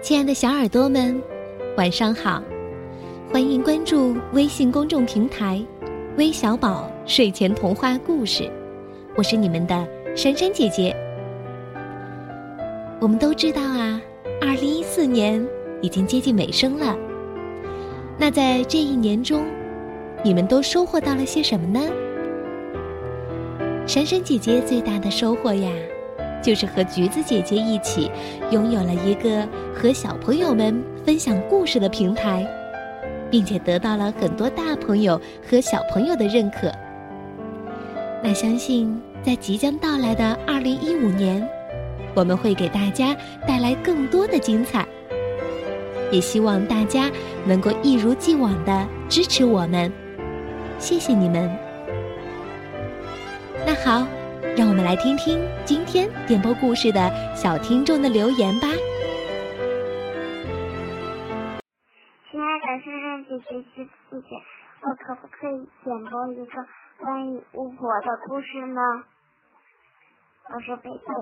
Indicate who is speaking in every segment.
Speaker 1: 亲爱的小耳朵们，晚上好！欢迎关注微信公众平台“微小宝睡前童话故事”，我是你们的珊珊姐姐。我们都知道啊，二零一四年已经接近尾声了。那在这一年中，你们都收获到了些什么呢？珊珊姐姐最大的收获呀！就是和橘子姐姐一起，拥有了一个和小朋友们分享故事的平台，并且得到了很多大朋友和小朋友的认可。那相信在即将到来的二零一五年，我们会给大家带来更多的精彩。也希望大家能够一如既往的支持我们，谢谢你们。那好。让我们来听听今天点播故事的小听众的留言吧。
Speaker 2: 亲爱的珊珊姐姐、姐姐，我可不可以点播一个关于巫婆的故事呢？我是贝
Speaker 1: 贝。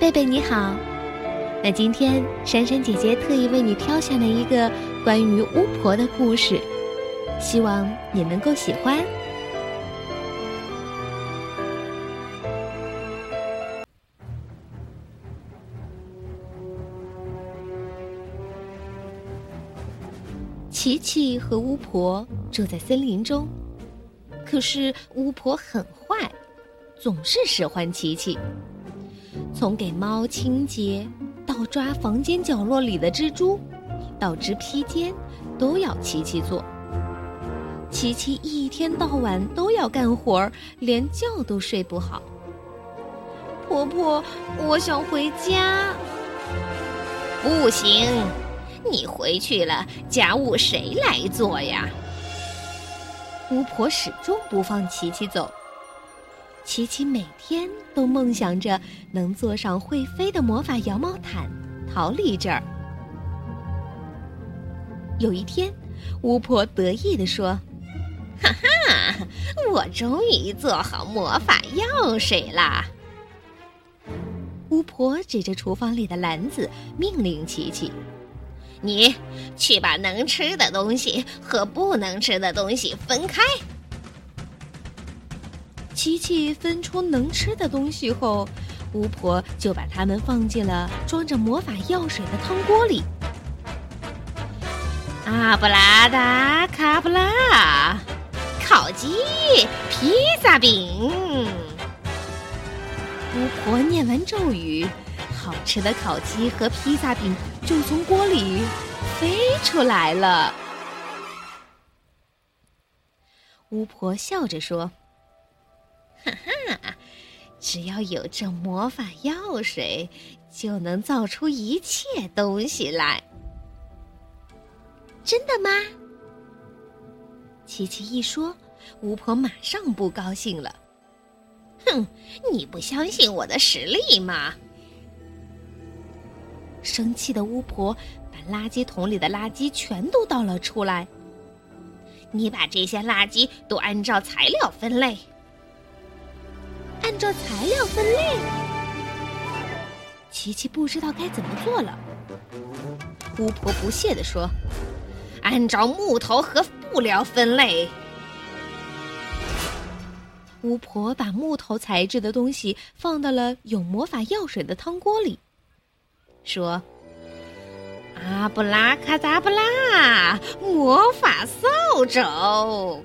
Speaker 1: 贝贝你好，那今天珊珊姐姐特意为你挑选了一个关于巫婆的故事，希望你能够喜欢。琪琪和巫婆住在森林中，可是巫婆很坏，总是使唤琪琪。从给猫清洁，到抓房间角落里的蜘蛛，到织披肩，都要琪琪做。琪琪一天到晚都要干活儿，连觉都睡不好。婆婆，我想回家。
Speaker 3: 不行。你回去了，家务谁来做呀？
Speaker 1: 巫婆始终不放琪琪走。琪琪每天都梦想着能坐上会飞的魔法羊毛毯，逃离这儿。有一天，巫婆得意地说：“
Speaker 3: 哈哈，我终于做好魔法药水啦！”
Speaker 1: 巫婆指着厨房里的篮子，命令琪琪。
Speaker 3: 你去把能吃的东西和不能吃的东西分开。
Speaker 1: 琪琪分出能吃的东西后，巫婆就把它们放进了装着魔法药水的汤锅里。
Speaker 3: 阿布拉达卡布拉，烤鸡、披萨饼。
Speaker 1: 巫婆念完咒语。好吃的烤鸡和披萨饼就从锅里飞出来了。巫婆笑着说：“
Speaker 3: 哈哈，只要有这魔法药水，就能造出一切东西来。”
Speaker 1: 真的吗？琪琪一说，巫婆马上不高兴了。
Speaker 3: “哼，你不相信我的实力吗？”
Speaker 1: 生气的巫婆把垃圾桶里的垃圾全都倒了出来。
Speaker 3: 你把这些垃圾都按照材料分类。
Speaker 1: 按照材料分类？琪琪不知道该怎么做了。巫婆不屑地说：“
Speaker 3: 按照木头和布料分类。”
Speaker 1: 巫婆把木头材质的东西放到了有魔法药水的汤锅里。说：“
Speaker 3: 阿布拉卡达布拉，魔法扫帚！”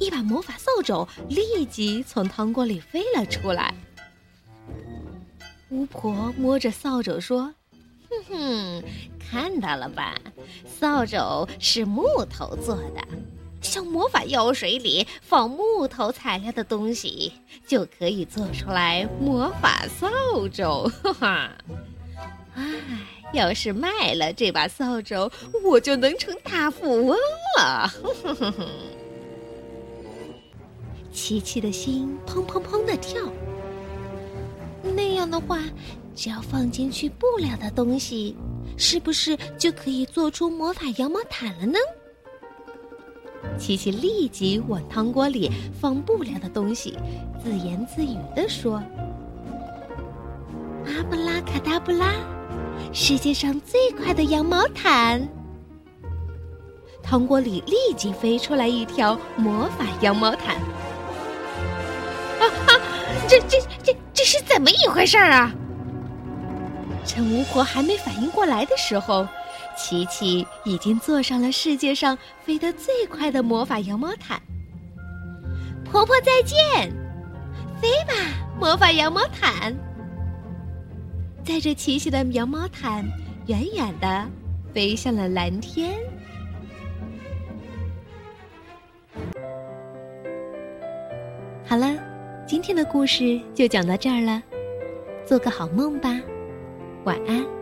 Speaker 1: 一把魔法扫帚立即从汤锅里飞了出来。巫婆摸着扫帚说：“
Speaker 3: 哼哼，看到了吧？扫帚是木头做的。”像魔法药水里放木头材料的东西，就可以做出来魔法扫帚。哈哈！
Speaker 1: 唉，要是卖了这把扫帚，我就能成大富翁了。哼哼哼！琪琪的心砰砰砰的跳。那样的话，只要放进去布料的东西，是不是就可以做出魔法羊毛毯了呢？琪琪立即往汤锅里放布料的东西，自言自语地说：“阿布拉卡达布拉，世界上最快的羊毛毯。糖果里立即飞出来一条魔法羊毛毯。
Speaker 3: 啊啊！这这这这是怎么一回事儿啊？
Speaker 1: 趁巫婆还没反应过来的时候，琪琪已经坐上了世界上飞得最快的魔法羊毛毯。婆婆再见，飞吧，魔法羊毛毯！载着琪琪的羊毛毯远远的飞向了蓝天。好了，今天的故事就讲到这儿了，做个好梦吧。晚安。